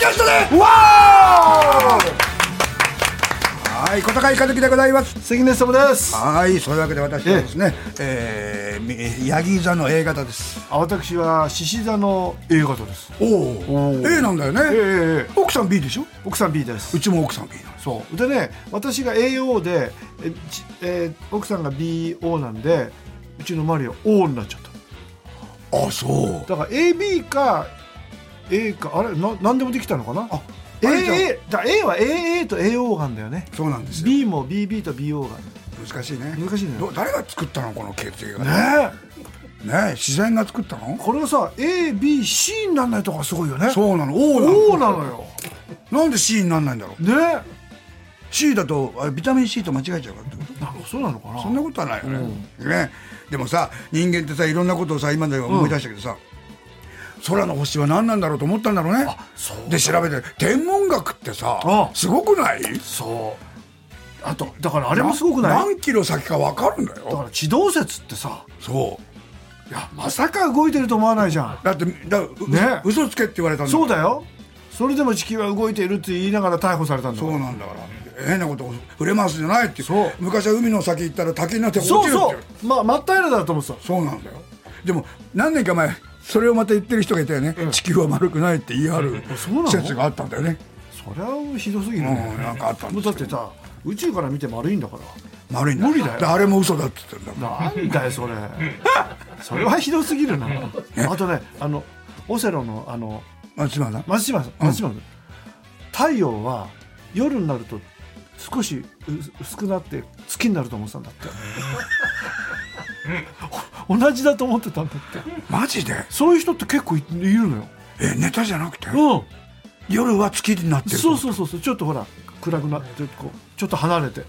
キャストで！わーはい小高い和樹でございます。関根様です。はいそういうわけで私はですねえーみヤギ座の A 型です。あ私は獅子座の A 型です。おおお A なんだよね、ええええ。奥さん B でしょ？奥さん B です。うちも奥さん B なんですそう。でね私が AO でえちえー奥さんが BO なんでうちのマリア O になっちゃった。あそう。だから AB か A かあれな何でもできたのかな？あ AA だ A は AA と AO がんだよね。そうなんですよ。B も BB と BO が難しいね。難しいね。ど誰が作ったの？この血液が。ねねえね自然が作ったの？これがさ ABC にならないとこがすごいよね。そうなの。O なの O なのよ。なんで C になんないんだろう？ね C だとあれビタミン C と間違えちゃうからってこと？なんかそうなのかな？そんなことはないよね,、ねでもさ人間ってさいろんなことをさ今で思い出したけどさ、空の星は何なんだろうと思ったんだろうね。で調べて天文学ってさあすごくない？そう。あとだからあれもすごくない？何キロ先か分かるんだだかよら地動説ってさ。そう。いやまさか動いてると思わないじゃん。だってだうね。嘘つけって言われたんだよそうだよ。それでも地球は動いているって言いながら逮捕されたんだそうなんだから。変なことを触れますじゃないってそう。昔は海の先行ったら滝になって落ちるってそうそう。まあ真っ平らだと思ってた。そうなんだよ。でも何年か前それをまた言ってる人がいたよね、地球は丸くないって言い張る説があったんだよね。そりゃひどすぎるね。うんなんかあったんだってさ宇宙から見て丸いんだから。丸いんだ無理だよ。であれも嘘だって言ってんだなんだよそれ。それはひどすぎるな。あとねあのオセロのあの松島さん？松島さん。松島さん、太陽は夜になると少しう薄くなって月になると思ってたんだって同じだと思ってたんだって。マジで？そういう人って結構いいるのよ。えネタじゃなくて？うん。夜は月になってるそうそうそうそう。ちょっとほら暗くなってこうちょっと離れて。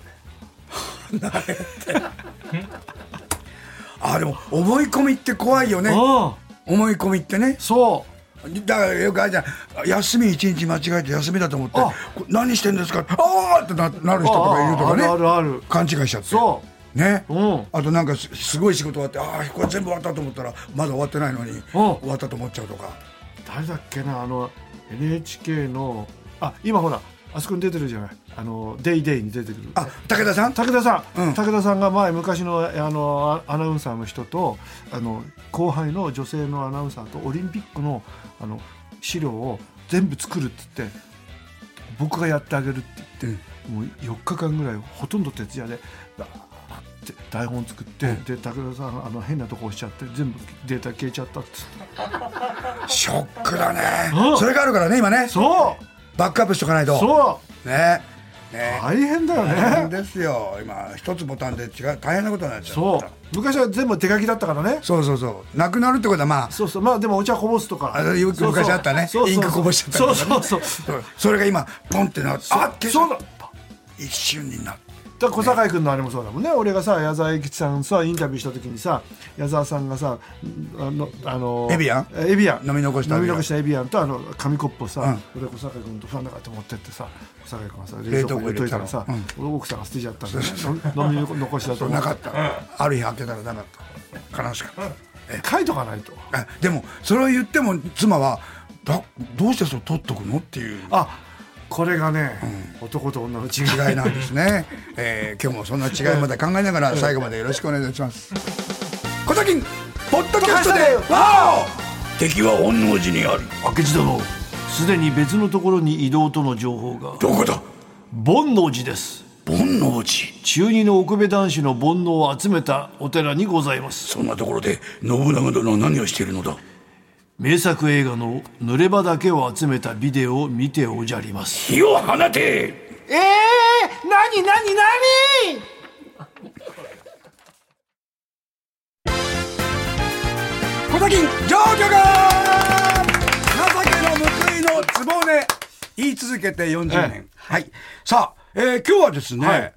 あでも思い込みって怖いよね。思い込みってね。そだからよくあるじゃん。休み一日間違えて休みだと思って何してんですか？ああってななるう人とかいるとかね。ああるある。勘違いしちゃって。そね、うん。あとなんかすすごい仕事終わってああこれ全部終わったと思ったらまだ終わってないのに終わったと思っちゃうとか。誰だっけなあの NHK のあ今ほらあそこに出てるじゃない。あの「デイデイに出てくる。あ武田さん？武田さん、うん。武田さんが前昔のあのアアナウンサーの人とあの後輩の女性のアナウンサーとオリンピックのあの資料を全部作るって言って僕がやってあげるって言って、もう4日間ぐらいほとんど徹夜でバーって台本作って、で武田さんあの変なとこ押しちゃって全部データ消えちゃったっつって。ショックだね。うんそれがあるからね今ね。そう。バックアップしとかないと。そう。ね。ね。大変だよ大変ねですよ。今一つボタンで違う大変なことになっちゃう。そう。昔は全部手書きだったからね。そうそうそう。なくなるってことはまあ。そうそう。まあでもお茶こぼすとか。あよく昔あったね。そうそう。インクこぼしちゃったね。そうそうそう。そう。それが今ポンってなってあっそうだ一瞬になってだ小堺君のあれもそうだもんね。俺がさ矢沢永吉さんさインタビューした時にさ矢沢さんがさあのあのエビアン？エビアン。飲み残した飲み残したエビアンとあの紙コップをさ、うん。俺小堺君とファンだからって持ってってさ小堺君がさ冷凍庫冷蔵庫に入れといたらさ、入れ俺奥さんが捨てちゃったんだよね。飲み残しだと。思なかった。ある日開けたらなかった。悲しかった。書いとかないと。あでもそれを言っても妻はだどうしてそれ取っとくの？っていう。あこれがね、男と女の違いなんですね、えー今日もそんな違いまで考えながら最後までよろしくお願いします。小崎ポッドキャストでわお敵は本能寺にある明智殿。すでに別のところに移動との情報が。どこだ？煩悩寺です。本能寺。中二の奥部男子の煩悩を集めたお寺にございます。そんなところで信長殿は何をしているのだ？名作映画の濡れ場だけを集めたビデオを見ておじゃります。火を放て！ええー、何何何？小崎上魚が情けの報いのつぼね。言い続けて40年、はい、さあ、えー、今日はですね、はい。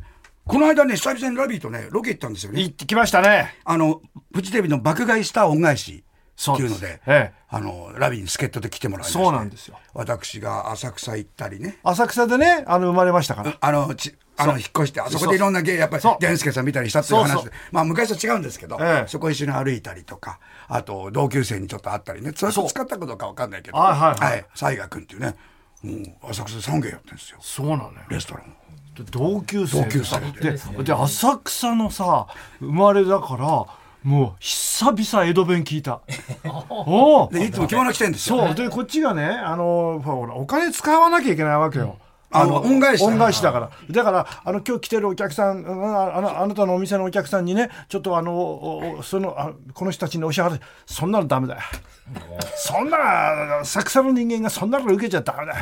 この間ね、久々にラビーとね、ロケ行ったんですよね。行ってきましたね。あの、フジテレビの爆買いスター恩返しっていうので、でええ、あのラビーに助っ人で来てもらいましてそうなんですよ。私が浅草行ったりね。浅草でねあの生まれましたから。あのちあの引っ越してあそこでいろんな芸やっぱりそう。源助さん見たりしたっていう話で。まあ昔と違うんですけど、ええ。そこ一緒に歩いたりとかあと同級生にちょっと会ったりね。それと使ったことかわかんないけど。はいはいはい。西賀君っていうね。もう浅草で3軒やってるんですよ。そうなのよ。レストラン同級生同級生でで浅草のさ生まれだからもう久々江戸弁聞いた。おおでいつも着物着てるんですよ。そう。でこっちがねあのほらお金使わなきゃいけないわけよ。あの恩返しだ恩返しだから。だからあの今日来てるお客さんうんああのあなたのお店のお客さんにねちょっとあのおおそのあこの人たちにお支払い。そんなのダメだよ。そんな浅草の人間がそんなの受けちゃダメだよ。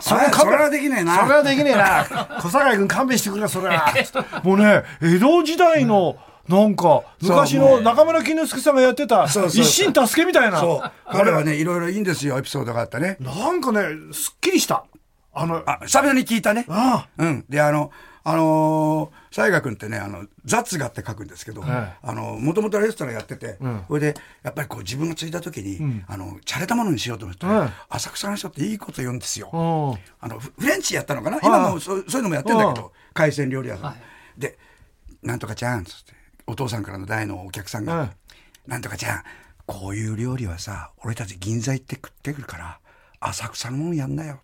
そあそれはできねえな。それはできねえな。小坂井君勘弁してくれそれは。もうね江戸時代のなんか昔の中村絹之助さんがやってた一心助けみたいな。彼はねいろいろいいんですよエピソードがあったね。なんかねすっきりした。あのあ久々に聞いたね。あうん。であのあのー、西賀君ってねあの雑画って書くんですけど、えあのもともとレストランやってて、それでやっぱりこう自分が継いだ時に、あの洒落たものにしようと思って、ええ浅草の人っていいこと言うんですよ、うん。あのフフレンチやったのかな？今もそうそういうのもやってんだけど海鮮料理屋さん、で「なんとかちゃん」つってお父さんからの大のお客さんがえ「なんとかちゃんこういう料理はさ俺たち銀座行って食ってくるから浅草のもんやんなよ」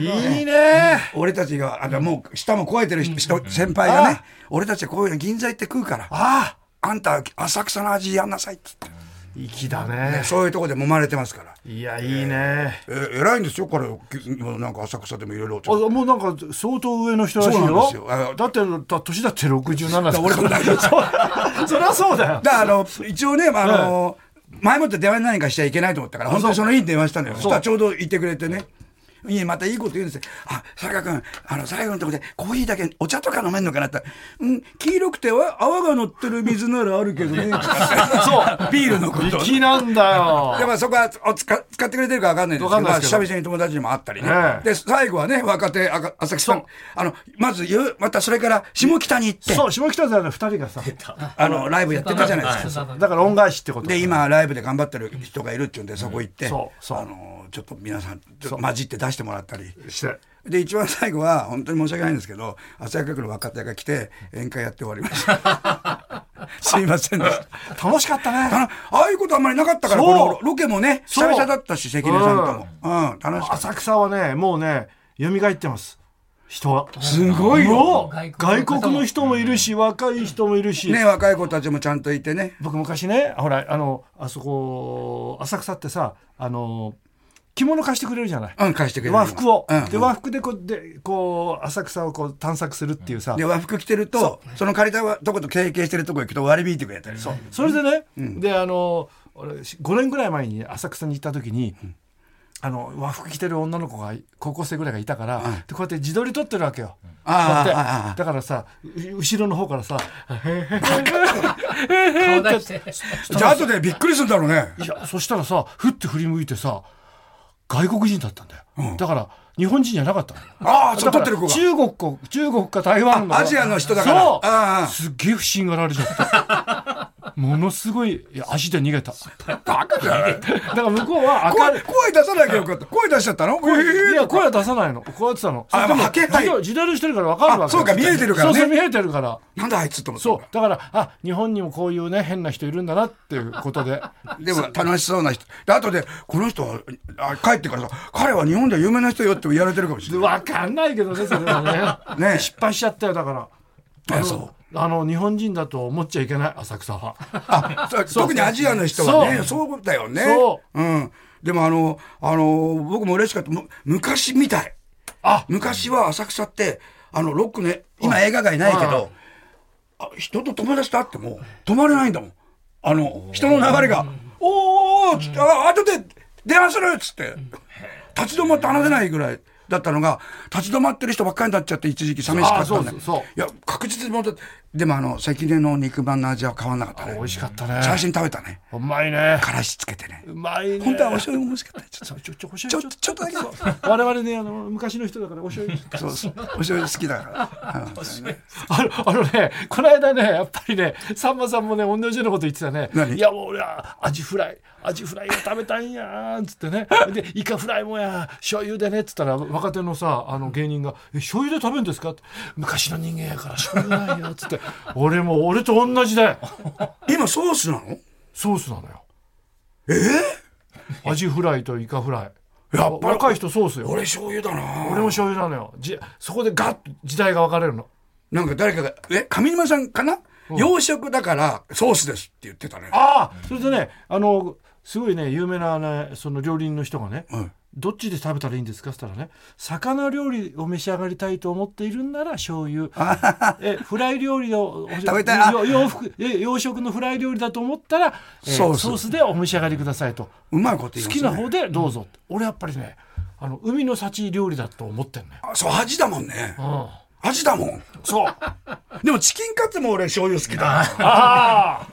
いいね。俺たちがあのもう舌も超えてる人先輩がね俺たちはこういうの銀座行って食うからああんた浅草の味やんなさいっつって、粋だね。そういうとこで揉まれてますから。いやいいね。え偉いんですよ彼。今なんか浅草でもいろいろあもうなんか相当上の人らしいそうなんよですよ。あだってだ年だって67歳。俺と同じそうそりゃそうだよ。だからあの一応ね、まああの前もって電話に何かしちゃいけないと思ったから本当にその日に電話したのよ。そしたらちょうど言ってくれてねいいまたいいこと言うんです。よ。あ、佐賀君、あの、最後のところで、コーヒーだけ、お茶とか飲めんのかなって。言ったら、うん、黄色くてわ泡が乗ってる水ならあるけどね。そう。ビールのこと。粋なんだよ。でもそこはお使使ってくれてるか分かんないんですけど、わかんないですけど。まあ久々に友達にも会ったりね。ええ。で、最後はね、若手、あか浅草。さん、あの、まず言う、またそれから下北に行って、そう下北沢の二人がさあの、ライブやってたじゃないですか。だから恩返しってことで、今、ライブで頑張ってる人がいるっていうんで、そこ行って、そうそう。あの、ちょっと皆さん、ちょっと混じって出してもらったり。してで、一番最後は、本当に申し訳ないんですけど、朝焼区の若手が来て、宴会やって終わりました。すいませんでした。楽しかったねあのああいうことあんまりなかったから、そうこのロケもね、久そう々だったし、関根さんとも。うん、楽しかった。浅草はねもうね蘇ってます人はすごいよ。外国の人もいるし若い人もいるし、ね、若い子たちもちゃんといてね。僕昔ねほらあのあそこ浅草ってさあの着物貸してくれるじゃない、うん、返してくれる。和服を、うん、で和服でこうでこう浅草をこう探索するっていうさ、で、和服着てると、その借りたとこと提携してるとこ行くと割り引いてくれたり。そう。それでね、であの俺5年ぐらい前に浅草に行った時に、あの和服着てる女の子が高校生ぐらいがいたから、でこうやって自撮り撮ってるわけよ。ああこうやってああああだからさう後ろの方からさ顔出して。じゃあ後でびっくりするんだろうね。いやそしたらさふって振り向いてさ外国人だったんだよ、だから日本人じゃなかったの。ああ、そう、撮ってる子が。中国か中国か台湾の。あアジアの人だから。そう。すっげえ不審がられちゃったものすごいいや足で逃げた。バカじゃない。だから向こうは明る声、声出さなきゃよかった。声出しちゃったの？いいや声は出さないの。こうやってたの。あでもまあ波形はい。自撮自撮りしてるから分かるわけあそうか見えてるからね。そうそう見えてるから。なんだあいつと思って。そう。だからあ日本にもこういうね変な人いるんだなっていうことで。でも楽しそうな人。で、後で、この人は、あ帰ってからさ、彼は日本では有名な人よって言われてるかもしれない。分かんないけどねそれはね。ね失敗しちゃったよだからあのそうあの日本人だと思っちゃいけない浅草は 特にアジアの人はね、そうだよね。。そうん。でもあの、あの、僕も嬉しかった。む昔みたい。あ昔は浅草って、あの、ロックね、今映画街ないけど、あ人と友達と会っても止まれないんだもん。あの、人の流れが、おーおーつって、あ、後で電話するっつって、立ち止まって話せないぐらい、だったのが立ち止まってる人ばっかりになっちゃって一時期寂しかったんだあそうそうそう。いや確実に戻ってでもあの関根の肉まんの味は変わんなかったね。美味しかったね。最初に食べたね。うまいね。からしつけてね。うまいね。本当はお醤油も欲しかったねちょっそうちょちょちょちょっとだけ。我々ねあの昔の人だからお醤油。そうそう。お醤油好きだから。あのねこの間ねやっぱりねさんまさんもね同じようなこと言ってたね。何？いやもう俺はアジフライ。アジフライが食べたいんやーっつってね。でイカフライもや醤油でねっつったら若手のさあの芸人が「え醤油で食べるんですか?」って「昔の人間やから醤油ないよ」っつって俺も俺と同じだよ。今ソースなの？ソースなのよ。え？アジフライとイカフライ。やっぱり若い人ソースよ。俺醤油だな。俺も醤油なのよ。じそこでガッと時代が分かれるの。なんか誰かがえ？上沼さんかな？洋食だからソースですって言ってたね。ああそれでねあのすごいね有名な、ね、その料理人の人がね、はいどっちで食べたらいいんですか？って言ったらね魚料理を召し上がりたいと思っているんなら醤油。えフライ料理を食べたい。洋服え洋食のフライ料理だと思ったら、えソースソースでお召し上がりくださいと。うまいこと言い好きな方でどうぞって、俺やっぱりねあの海の幸料理だと思ってんのよ、あそう味だもんね。うん、味だもん。そう。でもチキンカツも俺醤油好きだ。ああ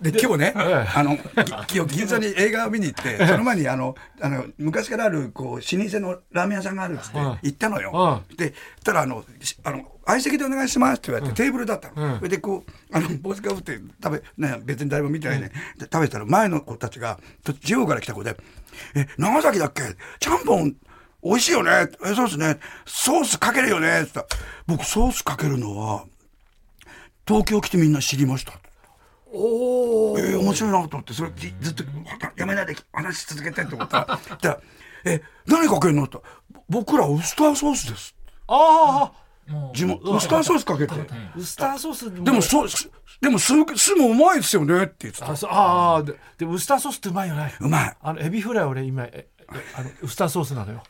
で今日ね、ええ。あのき今日銀座に映画を見に行ってその前にあのあの昔からあるこう老舗のラーメン屋さんがあるっつってうん。行ったのよ、でたらあのしあの相席でお願いしますって言われて、テーブルだったの、うん。それでこうあの帽子かぶって食べ、ね、別に誰も見てないね、で食べてたら前の子たちがと地方から来た子で「え長崎だっけ？ちゃんぽん美味しいよね。えそうですね。ソースかけるよね」って言ったら僕ソースかけるのは東京来てみんな知りました」おえー面白いなと思ってそれじずっとやめないで話し続けてって思ったら「じゃあえ何かけるの?」ったら僕らウスターソースです」あ地元ウスターソースかけて。ウスターソースでもそでも酢酢もうまいですよねって言ってた。あああででもウスターソースってうまいよね。うまい。あのエビフライ俺今ええあのウスターソースなのよ。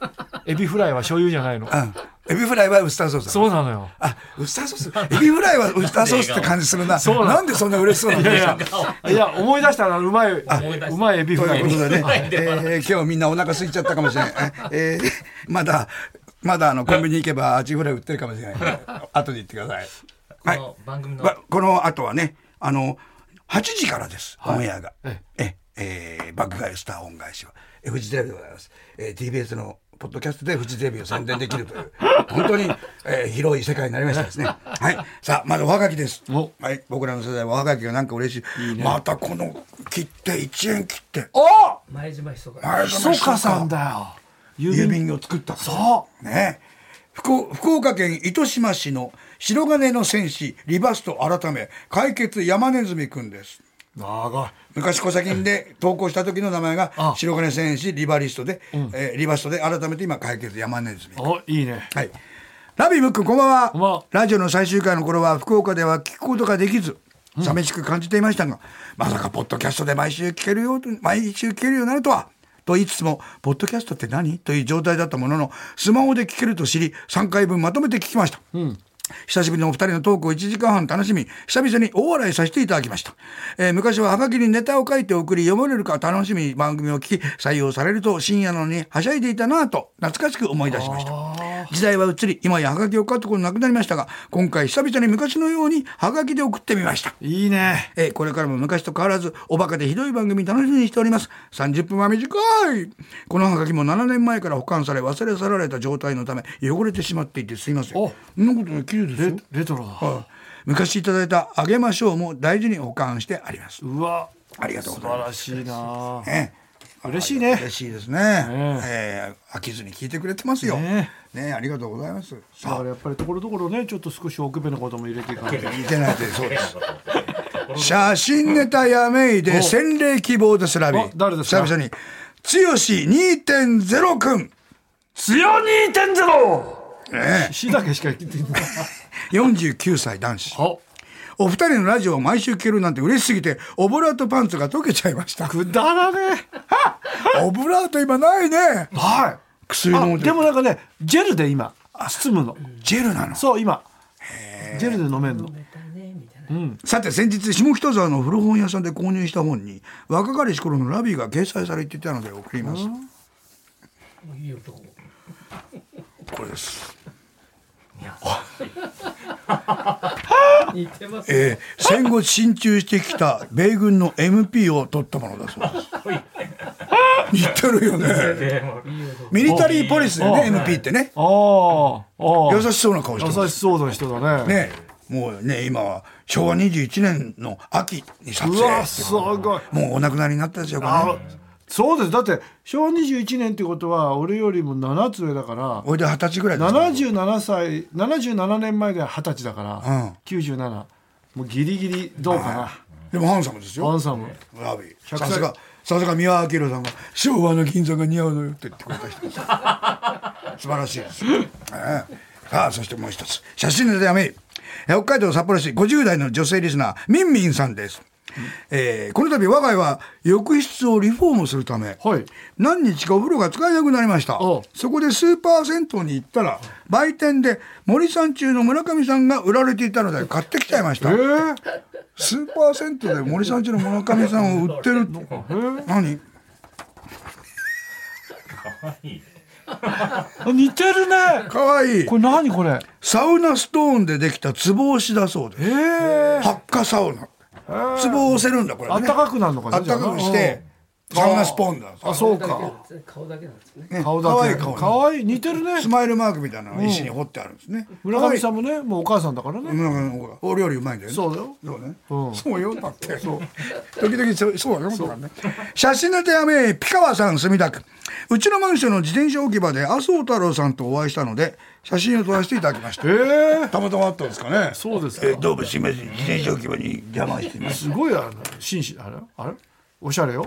エビフライは醤油じゃないの。うん。エビフライはウスターソースだそうなのよ。あウスターソース？エビフライはウスターソースって感じするな。そうなの。なんでそんな嬉しそうなんでいやすいかやいや思い出したらうまいうまいエビフライということでね、えー今日みんなお腹空いちゃったかもしれない。えーまだ、まだあのコンビニ行けばアジフライ売ってるかもしれない。後で言ってください。はい。この番組のまこの後はね、あの、8時からです、オンエアが。ええ、えー、爆買いスター恩返しは、えフジテレビでございます。えー、TBS のポッドキャストでフジテレビを宣伝できるという、本当に、えー広い世界になりましたですね。はい。さあ、まずおはがきです。おはい。僕らの世代はおはがきがなんか嬉しい。またこの切手、1円切手。お前島ひそかはいひそかさんだよ郵便を作ったそね福福岡県糸島市の白金の戦士リバスト改め解決山ネズミくんです長い。昔小先で投稿した時の名前があ白金戦士リバリストで、えーリバストで改めて今解決山ネズミおいいね。はい。ラビームックこんばんは。こんばんは。ラジオの最終回の頃は福岡では聞くことができず、寂しく感じていましたが、まさかポッドキャストで毎週聞けるよ毎週聞けるようになるとは。と言いつつも、ポッドキャストって何？という状態だったものの、スマホで聞けると知り、3回分まとめて聞きました。久しぶりのお二人のトークを1時間半楽しみ、久々に大笑いさせていただきました。えー昔はハガキにネタを書いて送り読まれるか楽しみに番組を聞き、採用されると深夜なのにはしゃいでいたなぁと懐かしく思い出しました。時代は移り、今やハガキを書くことなくなりましたが、今回久々に昔のようにハガキで送ってみました。いいねえーこれからも昔と変わらず、おバカでひどい番組楽しみにしております。30分は短いこのハガキも7年前から保管され、忘れ去られた状態のため、汚れてしまっていてすいません。おそんなことない、綺麗ですよレ。レトロだはい昔いただいたあげましょうも大事に保管してあります。うわありがとうございます。素晴らしいなね嬉しいね嬉しいですね。えー飽きずに聞いてくれてますよ。ねねありがとうございます。ださあからやっぱりところどころねちょっと少し奥辺のことも入れていかないと聞いてないでそうです。写真ネタやめいで洗礼希望ですラビお誰ですか？久々に剛2.0くん。強 2.0! ね死だけしか言ってない。49歳男子。おお二人のラジオを毎週聞けるなんて嬉しすぎて、オブラートパンツが溶けちゃいました。くだらねオブラート今ないね。えはい。あ薬飲んででもなんかねジェルで今包むの。ジェルなの？そう今。ジェルで飲めるの。さて先日下北沢の古本屋さんで購入した本に若かりし頃のラビーが掲載されていたので送ります、いい男。ここれです。似てますえー戦後進駐してきた米軍の MP を取ったものだそうです。似てるよね。ミリタリーポリスでね、MP ってね。ああ優しそうな顔してます。優しそうな人だねね、もうね、今は昭和21年の秋に撮影うわすごいもうお亡くなりになったでしょうかあね。そうですだって昭和21年ってことは俺よりも7つ上だからおいで二十歳ぐらいですか77歳77年前で二十歳だから、うん97もうギリギリどうかな、でもハンサムですよ。ハンサムラビー。100歳さすが、さすが三輪明宏さんが昭和の銀座が似合うのよって言ってくれた人です。素晴らしいです。ええさあ、そしてもう一つ。写真でやめ。え北海道札幌市50代の女性リスナー、ミンミンさんです。えーこの度我が家は浴室をリフォームするため、はい。何日かお風呂が使えなくなりました。そこでスーパー銭湯に行ったら売店で森さん中の村上さんが売られていたので買ってきちゃいました、えー、スーパー銭湯で森さん中の村上さんを売ってる何？あ似てるね。かわいい。これ何これ？サウナストーンでできた壺押しだそうです。ええ発火サウナ壺を押せるんだこれ、ね、あったかくなるのかな。あったかくしてサウナスポーンだあそうか。顔だけなんですね。ね顔だけ。かわいい顔かわいい似てるね。スマイルマークみたいなのが石に彫ってあるんですね。村上さんんもねもうお母さんだからね、村上さんほら。お料理うまいんだよね。そうだよ。そうね、うん。そうよだって。そう。時々そうそうだよそう。ね写真の手やめピカワさん墨田区。うちのマンションの自転車置き場で麻生太郎さんとお会いしたので写真を撮らせていただきました。ええ。たまたまあったんですかね。そうですか。えどうもすみません。自転車置き場に邪魔しています。すごいあの紳士あれあれ？おしゃれよ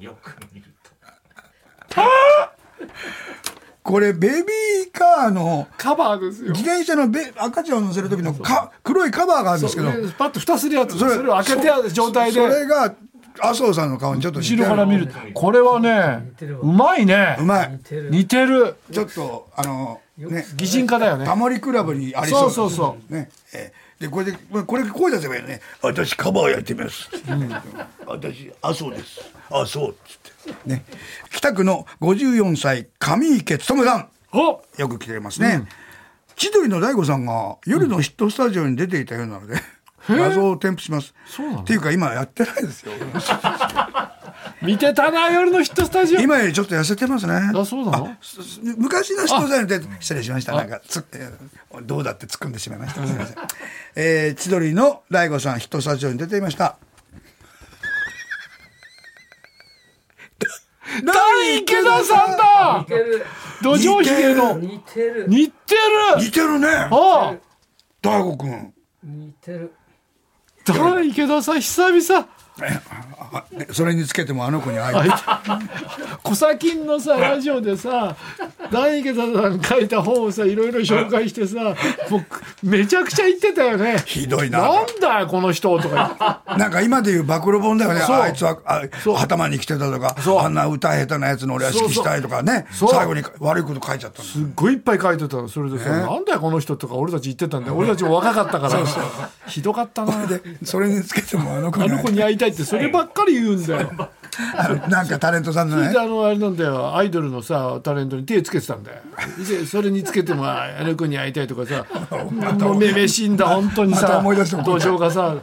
よく見ると。これベビーカーのカバーですよ。自転車のベ赤ちゃんを乗せる時のか黒いカバーがあるんですけど。パッと蓋するやつ。それを開けてある状態で。それが麻生さんの顔にちょっと似てる後ろから見るとこれはねてるわ。うまいね。うまい。似てる。ちょっとあのね。擬人化だよね。タモリクラブにありそう。なそうそうそう。ね。えーでこれでこれ声出せばいいよね。私カバーやってます、私あそうですあそうっつって。ね。北区の54歳上池勉さん。お！よく来てますね、千鳥の大悟さんが夜のヒットスタジオに出ていたようなので、画像を添付します。っていうか今やってないですよ。見てたな夜のヒットスタジオ。今よりちょっと痩せてますね。あそうなの？昔の人さんで失礼しました。なんかつえーどうだって突っ込んでしまいました。すみません、えー、千鳥の大悟さんヒットスタジオに出ていました大池田さんだ似てる。土壌ひげの。似てる。似てる。似てるね。ああ。大悟くん。似てる。大池田さん久々それにつけてもあの子に会いたいコサキンのさラジオでさ 大池田さん書いた本をさいろいろ紹介してさもうめちゃくちゃ言ってたよね。ひどいな。なんだよこの人とかなんか今でいう暴露本だよね。あいつはあ頭に来てたとかあんな歌下手なやつの俺は指揮したいとかね最後に悪いこと書いちゃったすっごいいっぱい書いてたのそれでさ、なんだよこの人とか俺たち言ってたんだよ。俺たちも若かったから。ひどかったな。でそれにつけてもあの子に会いあの子に会いたいってそればっかり言うんだよ。あのなんかタレントさんのね。それであのあれなんだよ。アイドルのさタレントに手つけてたんだよ。でそれにつけてもああの子に会いたいとかさもうめめしいんだ本当にまたさ思い出しても土壌がさ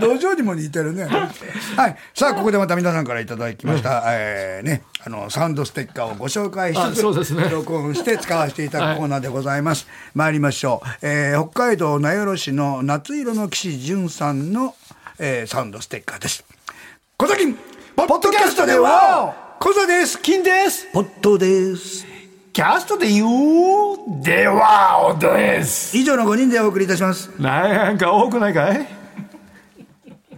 土壌にも似てるね。はい。さあ、ここでまた皆さんからいただきました、えーね、あの、サウンドステッカーをご紹介しあつつ、ね録音して使わせていただくコーナーでございます。参りましょう。えー北海道名寄市の夏色の騎士淳さんの、えーサウンドステッカーです。小崎ポッドキャストでは、小座です。金ですポットです。キャストで言うではおです以上の5人でお送りいたします。なんか多くないかい？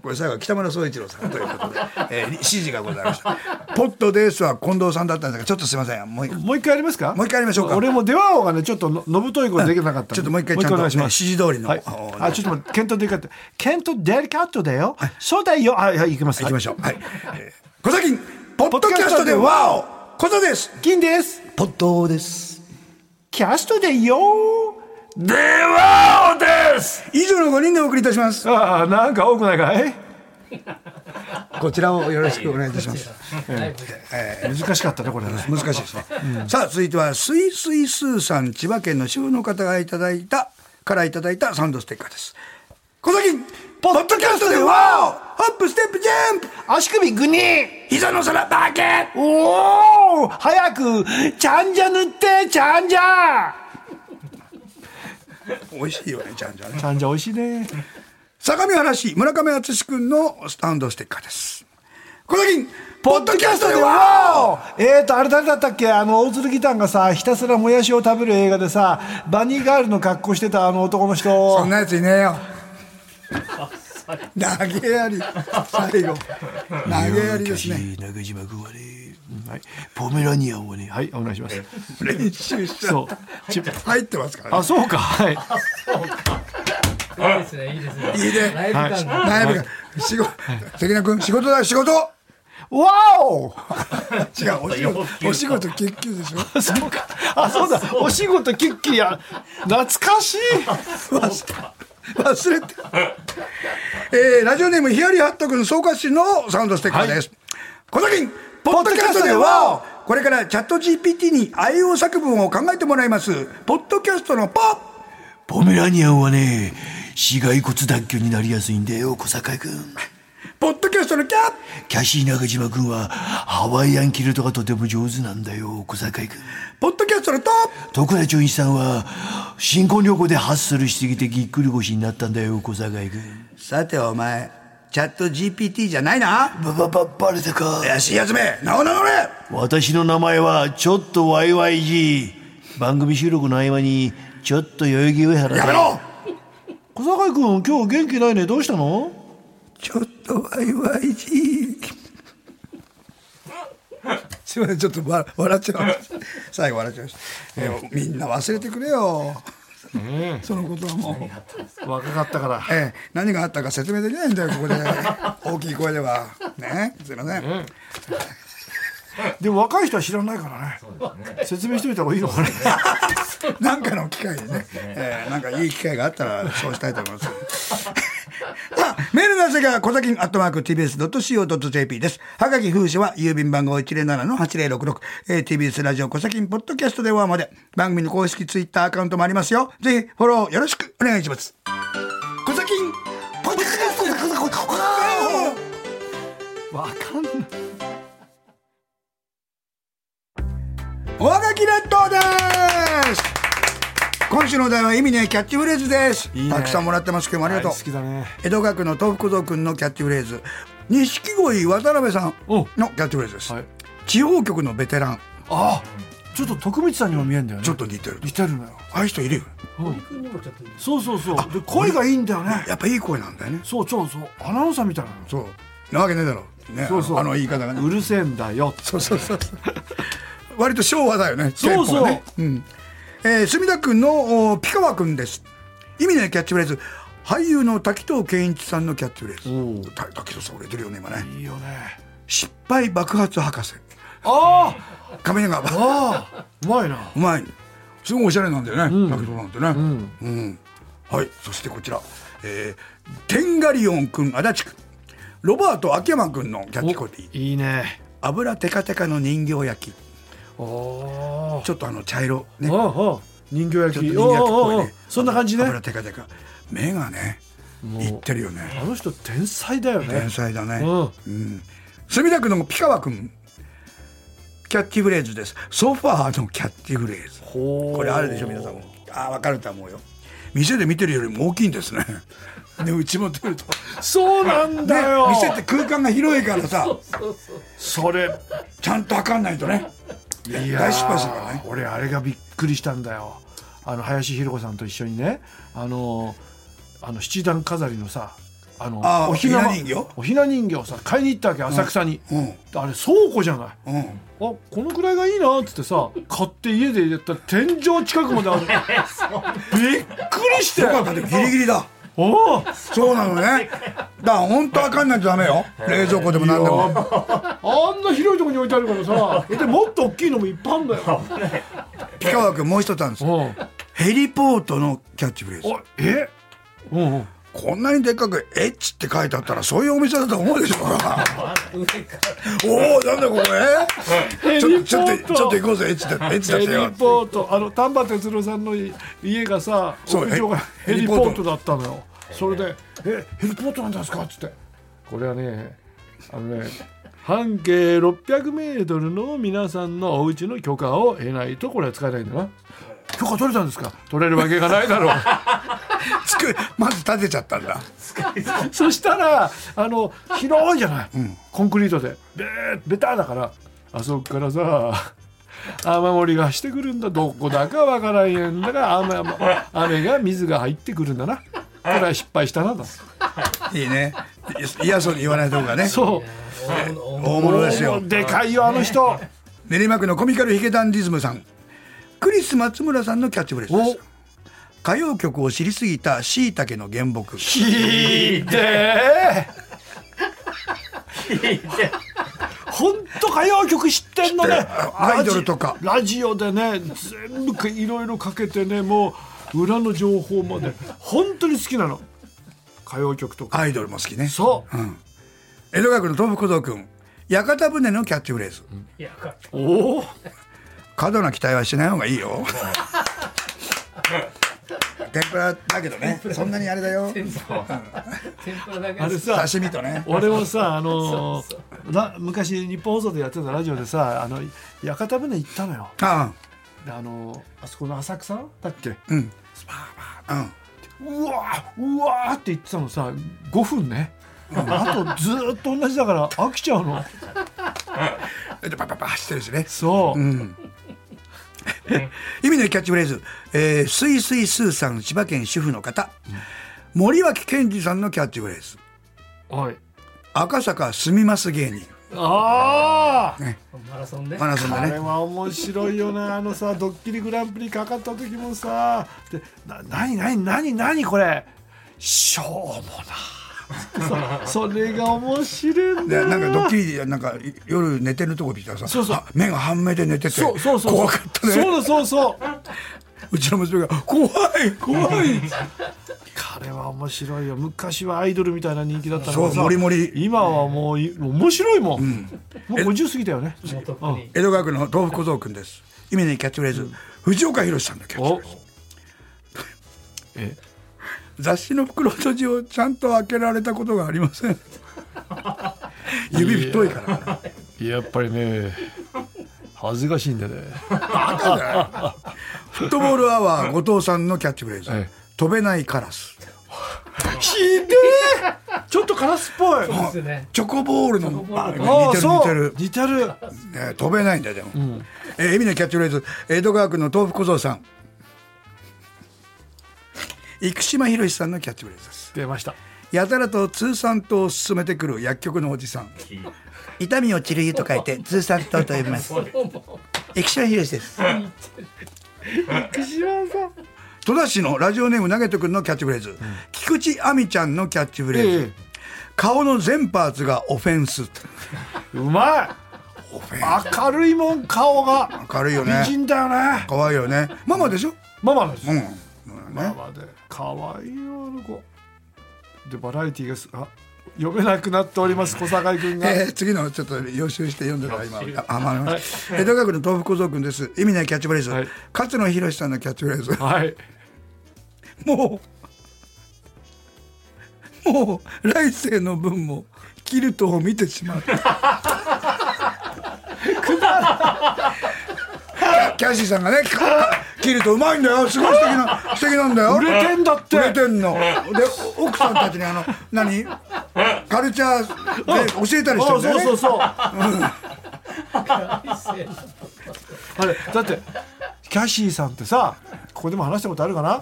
これ最後は北村総一郎さんということで、えー指示がございました。ポットですは近藤さんだったんですが、ちょっとすいません。もう一もう一回。やりますかもう一回やりましょうか？俺も電話王がねちょっとののぶとい声できなかったんでちょっともう一回ちゃんとね指示通りのはい。おあちょっと待ってケントデリカットケントデリカットだよそうだよ。あはい行きます行きましょう。はい。えー小崎ポッドキャストでワオ。小座です。金です。ポットです。キャストでよ。ではおです以上の5人でお送りいたします。ああなんか多くないかい？こちらをよろしくお願いいたします。ライブで難しかったねこれね難しいですね。さあ続いてはスイスイスーさん千葉県の主婦の方がいただいたからいただいたサウンドステッカーです。小崎ポッドキャストでワオホップステップジャンプ足首グニー膝の空バケおお早くちゃんじゃ塗ってちゃんじゃ 美味しいよねちゃんじゃね。ちゃんじゃ美味しいね。相模原市村上敦君のサウンドステッカーです。小崎ポッドキャストでワオえーとあれ誰だったっけ？あの大鶴ギターがさひたすらもやしを食べる映画でさバニーガールの格好してたあの男の人。そんなやついねえよ。投げやり。最後。投げやりですね。中島君はね、はい、ポメラニアンをねはいお願いします。練習しちゃそう。ち入ってますからね。あそうか。はい。いいですねいいですね。いいね。ライブ感が。内部が仕事関根君仕事だよ仕事。わお。違うお仕事お仕事結局でしょ。そうか。あそうだ。お仕事キッキーや懐かしい。忘れて、えー、ラジオネームヒヤリハット君総括しのサウンドステッカーです、小崎ポッドキャストではこれからチャット GPT に愛用作文を考えてもらいますポッドキャストのポッポメラニアンはね、死骸骨脱臼になりやすいんだよ、小坂井くん。ポッドキャストのキャッキャシー中島くんは、ハワイアンキルトがとても上手なんだよ、小坂井くん。ポッドキャストのトッ徳田長一さんは、新婚旅行でハッスルしすぎてぎっくり腰になったんだよ、小坂井くん。プさてお前チャット GPT じゃないな。ばばば、バレたか。怪しいやつめ名を名乗れ私の名前は、ちょっとワイワイじ番組収録の合間に、ちょっと代々木上原で。やめろ。小坂井君今日元気ないね。どうしたの？ちょっとワイワイじすいませんちょっとわ笑っちゃいました。最後笑っちゃいました、えーみんな忘れてくれよ、そのことはもう、若かったから。えー何があったか説明できないんだよここで。大きい声では。ね？すいません、でも若い人は知らないからね。説明しといた方がいいのかね。なんかの機会でね、えーなんかいい機会があったらそうしたいと思います。メールの宛先は小崎アットマーク TBS.CO.JP です。はがき封書は郵便番号107-8066、えー TBS ラジオ小崎ポッドキャストではまで番組の公式ツイッターアカウントもありますよ。ぜひフォローよろしくお願いします。小崎ポッドキャストわかんないおはがき列島です今週のお題は意味ねキャッチフレーズです。いいね。たくさんもらってますけどもありがとう、はい好きだね。江戸川区の東福蔵君のキャッチフレーズ。錦鯉渡辺さんのキャッチフレーズです、はい。地方局のベテラン。あちょっと徳光さんにも見えんだよね。ちょっと似てる。似てるのよ。ああいう人いるよ。君にもちょっとそうそうそう。で声がいいんだよね。やっぱいい声なんだよね。そうそうそう。アナウンサーみたいなの。そう。なわけねえだろ。ね。そうそう。あの言い方がね。うるせえんだよそうそうそうそう。割と昭和だよね。そうそう。テンポがね。うんえー、墨田区のおピカワ君です。意味ねキャッチフレーズ。俳優の滝藤健一さんのキャッチフレーズ。た滝藤さん売れてるよね今ね。いいよね。失敗爆発博士。あ亀永あああうまいな。うまい。すごいおしゃれなんだよね、滝藤なんてね。うん、はい。そしてこちら。えー、テンガリオン君足立区。ロバート秋山君のキャッチコピー。いいね。油テカテカの人形焼きょっとあの茶色ね。人形焼き。ちょっと人形焼きっぽいね。そんな感じね。油テカテカ。目がねいってるよね。あの人天才だよね。天才だね。うん。うん。墨田区のピカワ君。キャッチフレーズです。ソファーのキャッチフレーズ。これあるでしょ皆さんも。ああ分かると思うよ。店で見てるよりも大きいんですね。でうちも出ると。そうなんだねよ、店って空間が広いからさ。それちゃんと測んないとねいやー大失敗するからね。俺あれがびっくりしたんだよ。あの林博子さんと一緒にねあのあの七段飾りのさあのおひな人形？おひな人形をさ買いに行ったわけ浅草に、うん。あれ倉庫じゃない？うん。あこのくらいがいいなっつってさ買って家でやったら天井近くまである。びっくりして。よかったでギリギリだおおそうなのね。だから本当測んないとダメよ。冷蔵庫でも何でも。あんな広いところに置いてあるからさ。でもっと大きいのもいっぱいあるんだよ。ピカワ君もう一つあるんですう。んヘリポートのキャッチフレーズ。あえ？うんうんこんなにでっかく「エッチ」って書いてあったらそういうお店だと思うでしょ おおなんだここえちょちょっとちょっと行こうぜエッチだエッチだヘリってよポート。あの丹波哲郎さんの家がさそう屋上がヘヘリリポートポートだったのよ。それで「えヘリポートなんですか?」っつって。これはねあのね半径600メートルの皆さんのお家の許可を得ないとこれは使えないんだな許可取れたんですか？取れるわけがないだろう。つくまず建てちゃったんだ。そしたらあの広いじゃない、コンクリートで。ベーベターだから。あそこからさ雨漏りがしてくるんだ。どこだかわからんやんだから雨雨が水が入ってくるんだな。これは失敗したなと。いいね。い嫌そうに言わないとこがね。そう。大物ですよ。でかいよあの人。練馬区のコミカルヒゲダンディズムさんクリス松村さんのキャッチフレーズです。歌謡曲を知りすぎたしいたけの原木。聞いて本当歌謡曲知ってんのね。アイドルとか。ラジオでね全部いろいろかけてねもう裏の情報まで。本当に好きなの。歌謡曲とか。アイドルも好きね。そう、江戸川区の東福小僧君屋形船のキャッチフレーズ。いやかおお過度な期待はしない方がいいよ。天ぷらだけどね。そんなにあれだよ。天ぷら。だけ。あれさ 刺身とね。俺もさあの昔日本放送でやってたラジオでさあの屋形船行ったのよ。あであのーあそこの浅草だっけ？あうん。うんうわうわーって言ってたのさ5分ね、あとずーっと同じだから飽きちゃうの。でパパパ走ってるしね。そう、意味のキャッチフレーズ、えー、スイスイスーさん千葉県主婦の方、森脇健児さんのキャッチフレーズ。はい。赤坂住みます芸人。ああマラソンね。マラソンあれでねは面白いよなあのさドッキリグランプリかかった時もさ。でな何何何何これ。しょうもな そ それが面白いんだな。んかドッキリでなんか夜寝てるとこ見たらさそうそう。あ目が半目で寝ててそうそうそう。怖かったね。そうだそうそう。うちの娘が「怖い怖い」彼は面白いよ。昔はアイドルみたいな人気だったのがさ。そうモリモリ。今はもうい面白いもん、もう50過ぎたよね。江戸川区の東福小僧君です。意味のキャッチフレーズ、藤岡弘さんのキャッチフおレーズ。え？雑誌の袋閉じをちゃんと開けられたことがありません。指太いから。かなやっぱりね恥ずかしいんだね。フットボールアワー後藤さんのキャッチフレーズ、ええ。飛べないカラス。ひでえ。ちょっとカラスっぽい。そうですね。チョコボールのああ似てる似てる、似てる。ね、飛べないんだよでも、えー意味のキャッチフレーズ。江戸川区の豆腐小僧さん生島博さんのキャッチフレーズです。出ました。やたらと通産党を進めてくる薬局のおじさん。痛みを治る湯と書いて通産党と呼びます。生島博です。岸山さん。戸田市のラジオネームナゲット君のキャッチフレーズ、菊池亜美ちゃんのキャッチフレーズ、ええ顔の全パーツがオフェンス。うまい。明るいもん顔が。明るいよね。美人だよね。可愛いよね。ママでしょ？ママです、うん。ママで可愛いよあの子。でバラエティーがすあ読めなくなっております小坂井君が、えー次のちょっと予習して読んでたら今ああまあ江戸川区の豆腐小僧君です。意味ないキャッチフレーズ、はい。勝野博さんのキャッチフレーズ。はい。もうもう来世の分もキルトを見てしまう。キャシーさんがねキキルトうまいんだよ。すごい素敵な 素敵なんだよ。売れてんだって。売れてんの。で 奥さんたちにあの何？カルチャーで教えたりしてるあんだよね。そうそうそう、あれだってキャシーさんってさここでも話したことあるかな？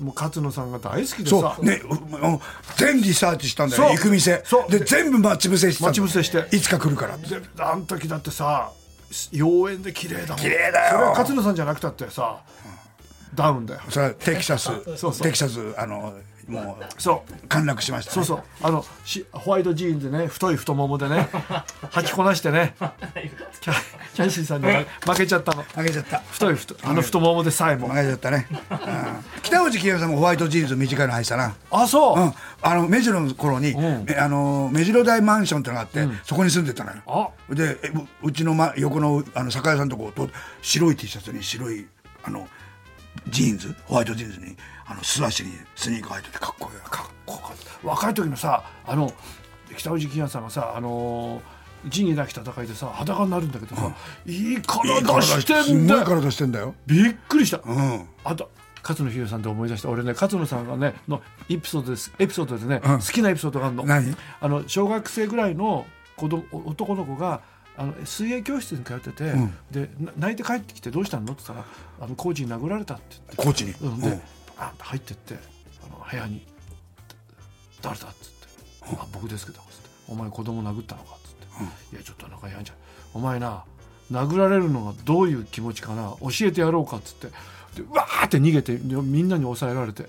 もう勝野さんが大好きでさ。そう。ね全リサーチしたんだよ行く店。そう。で全部待ち伏せして待ち伏せして。いつか来るから。であの時だってさ妖艶で綺麗だもん。綺麗だよ。それは勝野さんじゃなくたってさダウンだよ。それはテキサス。そうそう。テキサスあのもうそう。陥落しましたね。そうそう。あのしホワイトジーンズね太い太ももでね 履きこなしてね キャキャンシーさんに負けちゃったの。負けちゃった。太い太あの太ももでさえも。負けちゃったね、うん。北内清美さんもホワイトジーンズ短いの履いてたな。あそう、うん、あの目白の頃に、ん。めあの目白台マンションってのがあって、そこに住んでたのよ。あ。でえううちの、ま、横のあの酒屋さんのとこと白い T シャツに白いあのジーンズホワイトジーンズにあの素足にスニーカー履いててかっこいい。よかっこよかった。若い時のさあの北内金也さんがさあの仁義なき戦いでさ裸になるんだけどさ、いい体してすんだよ。ごい体してんだよ。びっくりした、うん。あと勝野秀さんで思い出した俺ね勝野さんがねのエピソードです。エピソードでね、うん。好きなエピソードがあるの。何？あの小学生ぐらいの子供男の子があの水泳教室に通ってて、ん。でな泣いて帰ってきてどうしたの？って言ったらあのコーチに殴られたって言って。コーチに、うん、で、うん。バーンと入ってってあの部屋に「誰だ?」っつって「あ僕ですけど」つって「お前子供殴ったのか?」っつって「いやちょっとなんかやんじゃんお前な殴られるのがどういう気持ちかな？教えてやろうか」っつって。でうわーって逃げてでみんなに抑えられて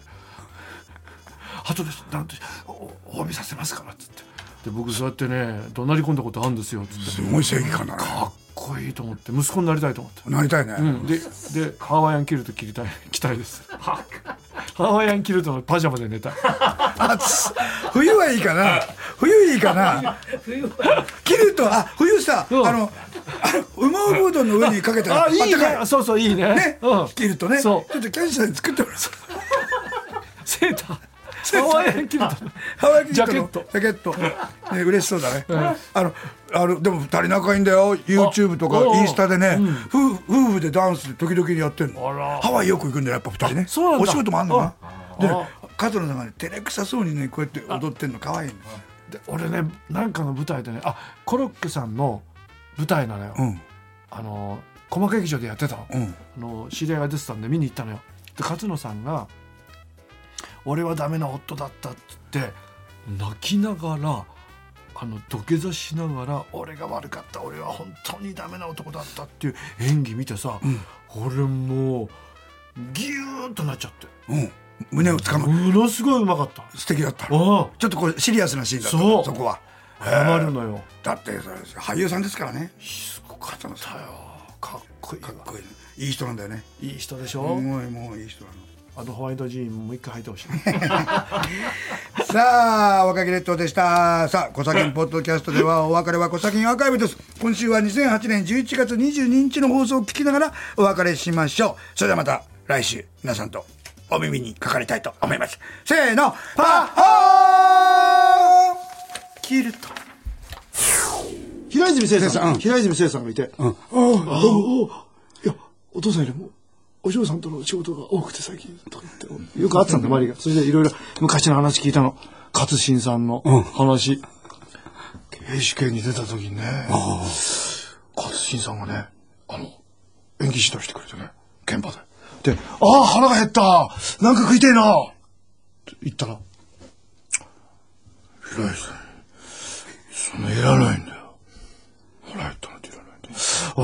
「後でなんておお詫びさせますから」っつってで僕そうやってね怒鳴り込んだことあるんですよっつって。すごい正義感だねかっこいいと思って息子になりたいと思って。なりたいね、うん、ででハワイアンキルト着りたい着たいです。ハワイアンキルトのパジャマで寝たい。暑冬はいいかな。冬いいかな。冬はキルトあ冬さ、うん。あの羽毛布団の上にかけたらあいいね。そうそういいね。ね、うん、キルトね。ちょそうっとキャンシーさんに作ってもらう。セーターハワイアンキルト。ハワイキルトのジャケット。ジャケット。ね嬉しそうだね、あのあのでも二人仲いいんだよ。YouTube とかインスタでね、夫夫婦でダンスで時々やってんの。ハワイよく行くんだよやっぱ二人ね。お仕事もあんのかな。であ。加藤さんがね照れくさそうにねこうやって踊ってんの。可愛いので俺ねなんかの舞台でねあコロッケさんの舞台なのよ、うん。あの駒劇場でやってたの,、うん。あの知り合いが出てたんで見に行ったのよ。で勝野さんが「俺はダメな夫だった」って言って泣きながらあの土下座しながら「俺が悪かった俺は本当にダメな男だった」っていう演技見てさ、俺もうギューッとなっちゃって。うん。胸をつかむ。ものすごいうまかった。素敵だった。あちょっとこれシリアスなシーンだった。そう。そこは。あ謝るのよ。だって俳優さんですからね。すごかったよ。かっこいいわ。かっこいい。いい人なんだよね。いい人でしすょ、ごいもういい人なのあのホワイトジーンもう一回履いてほしい。さあ若木列島でした。さあ「コサキンポッドキャスト」ではお別れはコサキンアーカイブです。今週は2008年11月22日の放送を聞きながらお別れしましょう。それではまた来週皆さんとお耳にかかりたいと思います。せーのパッホーキルト平泉聖さん。うん。平泉聖さんがいて、ああ、どうも、いや、お父さんよりも、お嬢さんとの仕事が多くて最近、とか言って、よくあってたんだ、周りが。それでいろいろ昔の話聞いたの。勝新さんの話。刑事系に出た時にね、勝新さんがね、あの、演技指導してくれてね、現場で。で、ああ、腹が減ったなんか食いてえなって言ったら、平井さん、そんないらないんだよ。腹減ったなんていらないんだよ。あ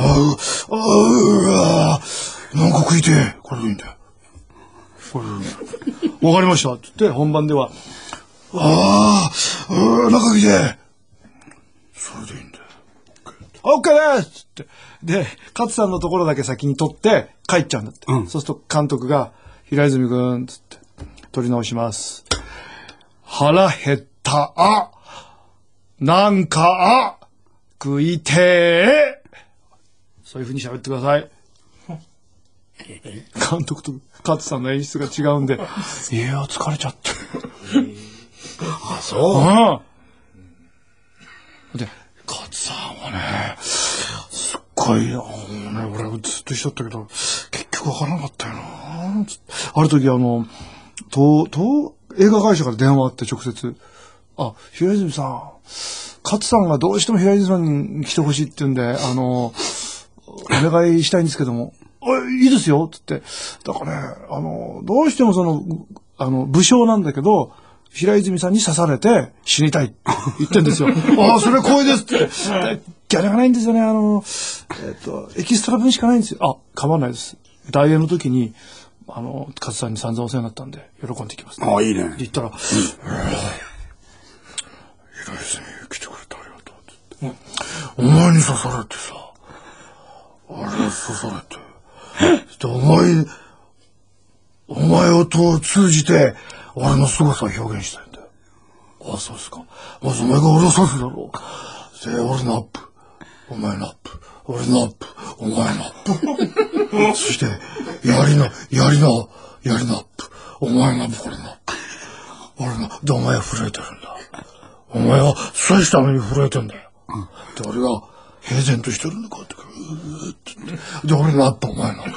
あ、ああ、なんか食いてえ。これでいいんだよ。これでいいんだよ。わかりました。って言って、本番では、ああ、うーなんか食いてえ。それでいいんだよ。オッケーですって。で、勝さんのところだけ先に取って帰っちゃうんだって。そうすると監督が、平泉くん、つって、取り直します。腹減った、あなんか、あ食いてえそういう風に喋ってください。監督と勝さんの演出が違うんで、いや、疲れちゃって。あ、そう。で、勝さんはね、すっごい、あのね、俺ずっと一緒だったけど、結局わからなかったよな。ある時あの、東、東、映画会社から電話あって直接、あ、平泉さん、勝さんがどうしても平泉さんに来てほしいって言うんで、あの、お願いしたいんですけども、あいいですよつって。だからね、あの、どうしてもその、あの、武将なんだけど、平泉さんに刺されて死にたいって言ってんですよ。ああ、それ光栄ですって。でギャラがないんですよね。あの、えっ、と、エキストラ分しかないんですよ。あ、構わないです。大演の時に、あの、勝さんに散々お世話になったんで、喜んできます、ああ、いいねって。言ったら、平泉来てくれてありがとうって言って、お前に刺されてさ、あれ刺されて、でお前、お前を通じて、俺の凄さを表現したいんだよ。ああ、そうですか。まずお前が俺を刺すだろう。で、俺のアップ。お前のアップ。俺のアップ。お前のアップ。そして、槍の、槍の、槍のアップ。お前のアップ、俺のアップ。俺の、で、お前は震えてるんだ。お前は刺したのに震えてんだよ。で、俺が平然としてるんだ、こうやって。で、俺のアップ、お前の。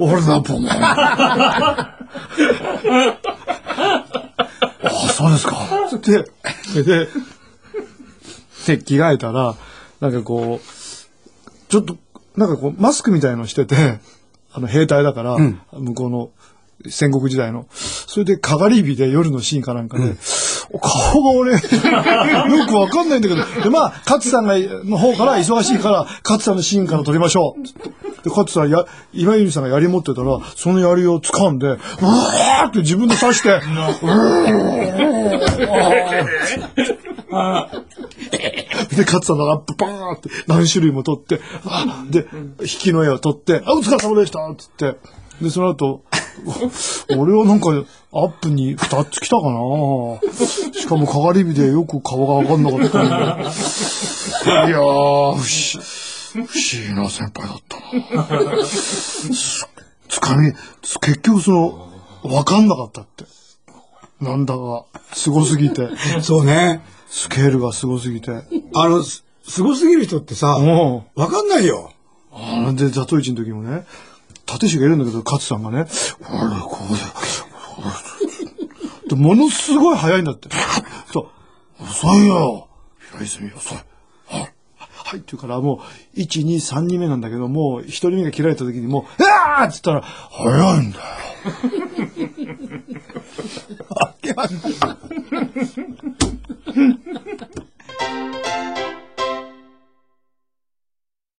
俺のアップ、お前の。あ あ、そうですか。で、で、で、着替えたら、なんかこう、ちょっと、なんかこう、マスクみたいのしてて、あの、兵隊だから、向こうの戦国時代の。それで、かがり火で夜のシーンかなんかで、顔が俺、よくわかんないんだけど、で、まあ、勝さんが、の方から忙しいから、勝さんのシーンから撮りましょう。で、勝さん、や、今泉さんが槍持ってたら、その槍を掴んで、うわーって自分で刺して、うーで、勝さんのラップパーって何種類も撮って、で、引きの絵を撮って、あ、お疲れ様でしたっつって、で、その後、俺はなんか、アップに二つ来たかなしかも、かがり火でよく顔がわかんなかったんで。いやー、不思不思議な先輩だったな。つつかみ、つ結局その、わかんなかったって。なんだか、すごすぎて、そうね。スケールがすごすぎて。あの、すすごすぎる人ってさ、もわかんないよ。う、あれで、ザトイチの時もね、立石がいるんだけど、勝さんがね、あれ、こうで。で、ものすごい速いんだって。そう。遅いよ。平泉遅い。はい。はい。って言うから、もう、1、2、3人目なんだけど、もう、1人目が切られた時に、もう、えわーって言ったら、早いんだよ。あけまし